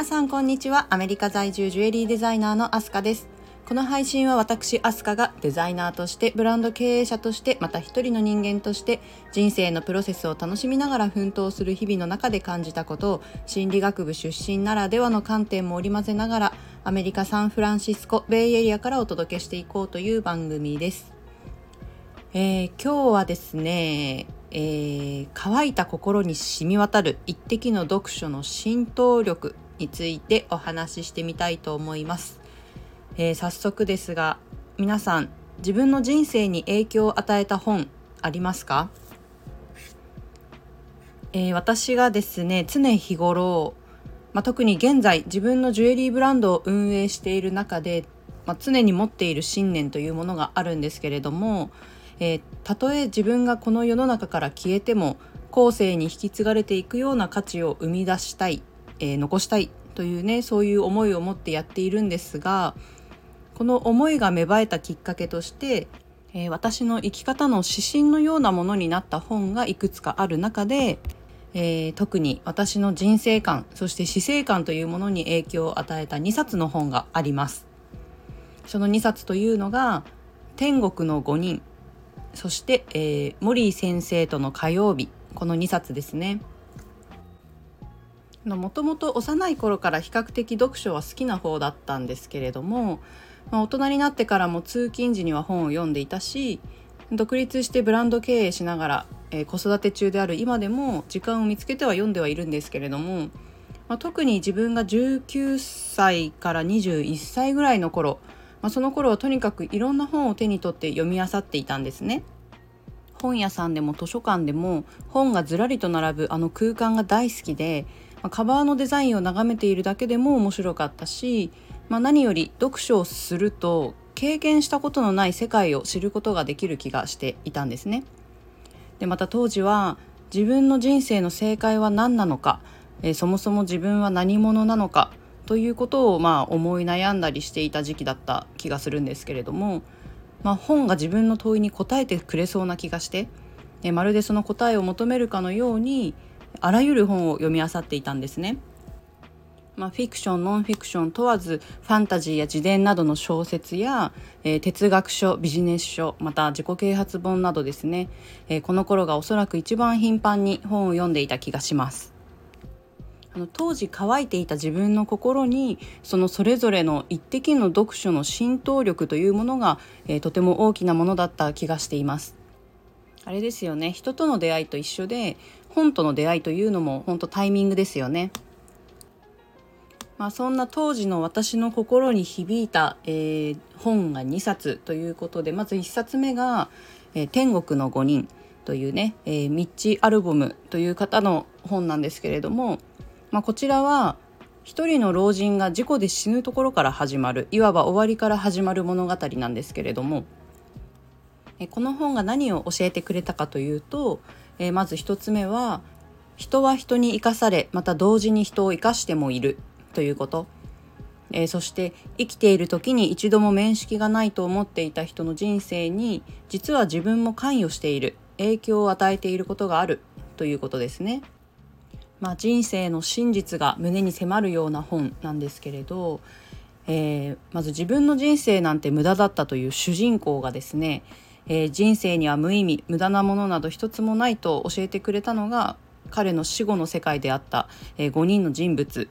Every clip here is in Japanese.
皆さんこんにちは。アメリカ在住ジュエリーデザイナーのアスカです。この配信は私アスカがデザイナーとしてブランド経営者としてまた一人の人間として人生のプロセスを楽しみながら奮闘する日々の中で感じたことを心理学部出身ならではの観点も織り交ぜながらアメリカ・サンフランシスコベイエリアからお届けしていこうという番組です、えー、今日はですねえー、乾いた心に染み渡る一滴の読書の浸透力についてお話ししてみたいと思います。えー、早速ですが皆さん自分の人生に影響を与えた本ありますか、えー、私がですね常日頃、まあ、特に現在自分のジュエリーブランドを運営している中で、まあ、常に持っている信念というものがあるんですけれども、えー、たとえ自分がこの世の中から消えても後世に引き継がれていくような価値を生み出したい、えー、残したいというねそういう思いを持ってやっているんですがこの思いが芽生えたきっかけとして、えー、私の生き方の指針のようなものになった本がいくつかある中で、えー、特に私の人生観そして死生観というものに影響を与えた2冊の本があります。その2冊というのが「天国の5人」そして、えー、モリー先生との火曜日この2冊ですね。もともと幼い頃から比較的読書は好きな方だったんですけれどもまあ、大人になってからも通勤時には本を読んでいたし独立してブランド経営しながら、えー、子育て中である今でも時間を見つけては読んではいるんですけれども、まあ、特に自分が19歳から21歳ぐらいの頃、まあ、その頃はとにかくいろんな本を手に取って読み漁っていたんですね。本屋さんでも図書館でも本がずらりと並ぶあの空間が大好きで、まあ、カバーのデザインを眺めているだけでも面白かったしまあ、何より読書をすると経験したことのない世界を知ることができる気がしていたんですね。でまた当時は自分の人生の正解は何なのか、えー、そもそも自分は何者なのかということをまあ思い悩んだりしていた時期だった気がするんですけれども、まあ、本が自分の問いに答えてくれそうな気がして、えー、まるでその答えを求めるかのようにあらゆる本を読み漁っていたんですね。まあ、フィクションノンフィクション問わずファンタジーや自伝などの小説や、えー、哲学書ビジネス書また自己啓発本などですね、えー、この頃がおそらく一番頻繁に本を読んでいた気がします。あの当時乾いていた自分の心にそのそれぞれの一滴の読書の浸透力というものが、えー、とても大きなものだった気がしています。あれですよね人との出会いと一緒で本との出会いというのも本当タイミングですよね。まあ、そんな当時の私の心に響いた、えー、本が2冊ということでまず1冊目が「えー、天国の5人」というね、えー、ミッチ・アルボムという方の本なんですけれども、まあ、こちらは一人の老人が事故で死ぬところから始まるいわば終わりから始まる物語なんですけれどもえこの本が何を教えてくれたかというと、えまず1つ目は人は人に生かされまた同時に人を生かしてもいるということ、えー、そして生きている時に一度も面識がないと思っていた人の人生に実は自分も関与している影響を与えていることがあるということですね。まあ、人生の真実が胸に迫るような本なんですけれど、えー、まず自分の人生なんて無駄だったという主人公がですね、えー、人生には無意味無駄なものなど一つもないと教えてくれたのが彼の死後の世界であった、えー、5人の人物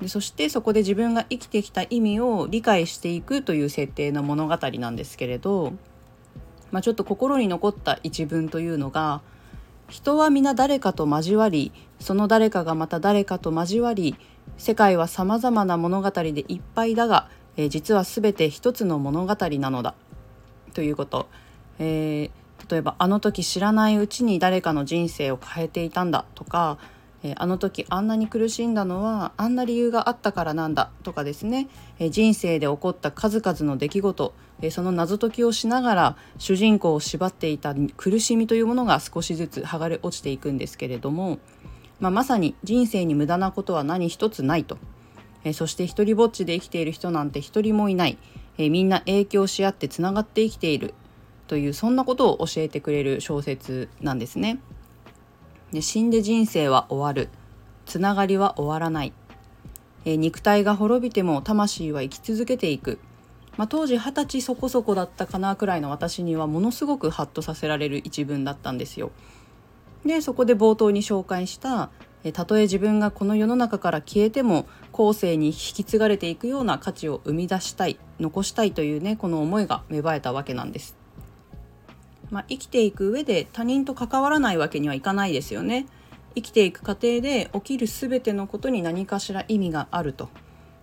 でそしてそこで自分が生きてきた意味を理解していくという設定の物語なんですけれど、まあ、ちょっと心に残った一文というのが「人は皆誰かと交わりその誰かがまた誰かと交わり世界はさまざまな物語でいっぱいだが、えー、実は全て一つの物語なのだ」ということ。えー、例えば「あの時知らないうちに誰かの人生を変えていたんだ」とかえあの時あんなに苦しんだのはあんな理由があったからなんだとかですね、え人生で起こった数々の出来事、えその謎解きをしながら主人公を縛っていた苦しみというものが少しずつ剥がれ落ちていくんですけれども、まあ、まさに人生に無駄なことは何一つないと、えそして一りぼっちで生きている人なんて一人もいない、えみんな影響し合ってつながって生きている。というそんなことを教えてくれる小説なんですね。で死んで人生は終わるつながりは終わらないえ肉体が滅びても魂は生き続けていく、まあ、当時二十歳そこそこだったかなくらいの私にはものすごくハッとさせられる一文だったんですよ。でそこで冒頭に紹介したたとえ自分がこの世の中から消えても後世に引き継がれていくような価値を生み出したい残したいというねこの思いが芽生えたわけなんです。まあ、生きていく上で他人と関わらないわけにはいかないですよね。生きていく過程で起きる全てのことに何かしら意味があると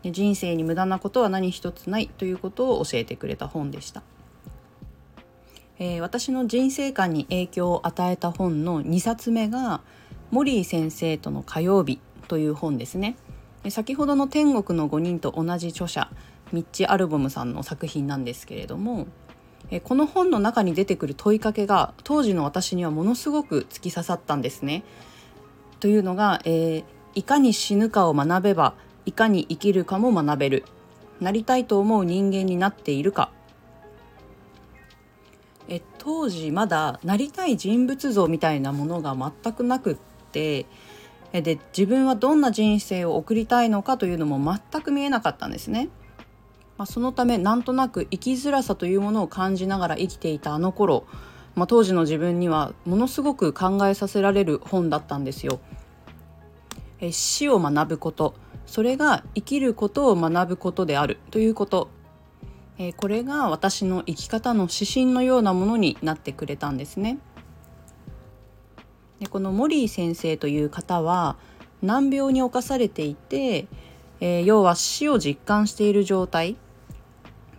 で人生に無駄なことは何一つないということを教えてくれた本でした。えー、私の人生観に影響を与えた本の2冊目がモリー先生との火曜日という本ですね先ほどの天国の5人と同じ著者ミッチ・アルボムさんの作品なんですけれどもこの本の中に出てくる問いかけが当時の私にはものすごく突き刺さったんですね。というのが、えー、いかに死ぬかを学べばいかに生きるかも学べるなりたいと思う人間になっているかえ当時まだなりたい人物像みたいなものが全くなくってで自分はどんな人生を送りたいのかというのも全く見えなかったんですね。まあ、そのためなんとなく生きづらさというものを感じながら生きていたあの頃、まあ、当時の自分にはものすごく考えさせられる本だったんですよ。え死を学ぶことそれが生きることを学ぶことであるということえこれが私の生き方の指針のようなものになってくれたんですね。でこのモリー先生という方は難病に侵されていて、えー、要は死を実感している状態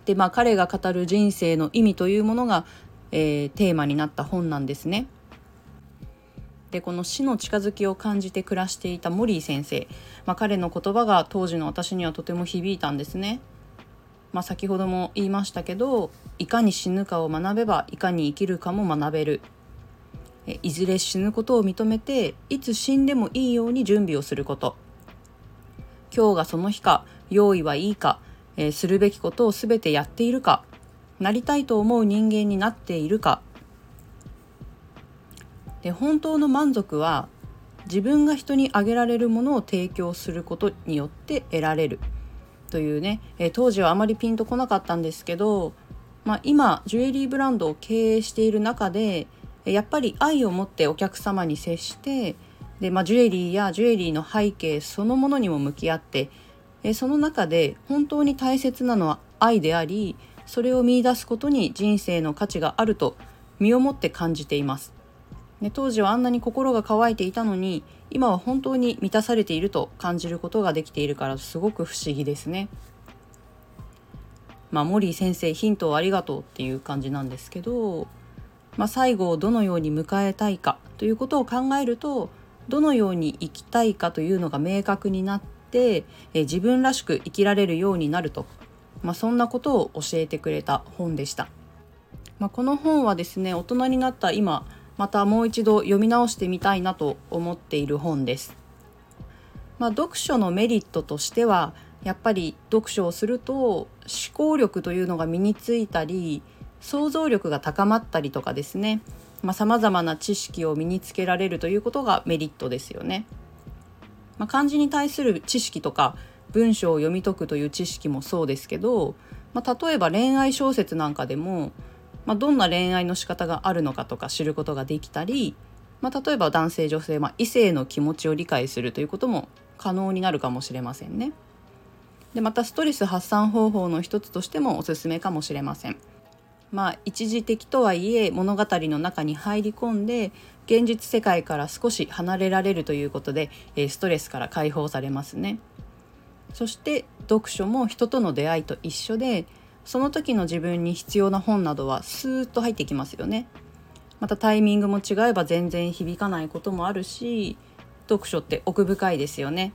で、まあ、彼が語る人生の意味というものが、えー、テーマになった本なんですね。でこの死の近づきを感じて暮らしていたモリー先生、まあ、彼の言葉が当時の私にはとても響いたんですね。まあ、先ほども言いましたけどいかに死ぬかを学べばいかに生きるかも学べるいずれ死ぬことを認めていつ死んでもいいように準備をすること今日がその日か用意はいいか、えー、するべきことを全てやっているかなりたいと思う人間になっているか。で本当の満足は自分が人にあげられるものを提供することによって得られる。というね、えー、当時はあまりピンとこなかったんですけど、まあ、今ジュエリーブランドを経営している中でやっぱり愛を持ってお客様に接してで、まあ、ジュエリーやジュエリーの背景そのものにも向き合ってえその中で本当に大切なのは愛でありそれを見いだすことに人生の価値があると身をもって感じています。で当時はあんなに心が乾いていたのに今は本当に満たされていると感じることができているからすごく不思議ですね。まあ、モリー先生ヒントをありがとうっていう感じなんですけど、まあ、最後をどのように迎えたいかということを考えるとどのように生きたいかというのが明確になってえ自分らしく生きられるようになると、まあ、そんなことを教えてくれた本でした。まあ、この本はですね大人になった今またもう一度読み直してみたいなと思っている本です。まあ、読書のメリットとしてはやっぱり読書をすると思考力というのが身についたり想像力が高まったりとかですねさまざ、まな知識を身につけられるということがメリットですよね。まあ、漢字に対する知識とか文章を読み解くという知識もそうですけど、まあ、例えば恋愛小説なんかでもまあ、どんな恋愛の仕方があるのかとか知ることができたり、まあ、例えば男性女性、まあ、異性の気持ちを理解するということも可能になるかもしれませんね。でまたストレス発散方法の一つとしてもおすすめかもしれません。まあ一時的とはいえ物語の中に入り込んで現実世界から少し離れられるということでストレスから解放されますね。そして読書も人との出会いと一緒でその時の自分に必要な本などはスーッと入ってきますよね。またタイミングも違えば全然響かないこともあるし読書って奥深いですよね。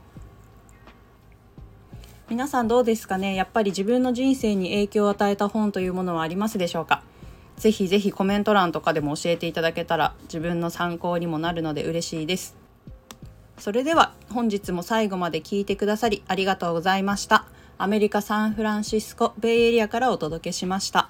皆さんどうですかね？やっぱり自分の人生に影響を与えた本というものはありますでしょうか？ぜひぜひコメント欄とかでも教えていただけたら自分の参考にもなるので嬉しいです。それでは本日も最後まで聞いてくださりありがとうございました。アメリカ・サンフランシスコ・ベイエリアからお届けしました。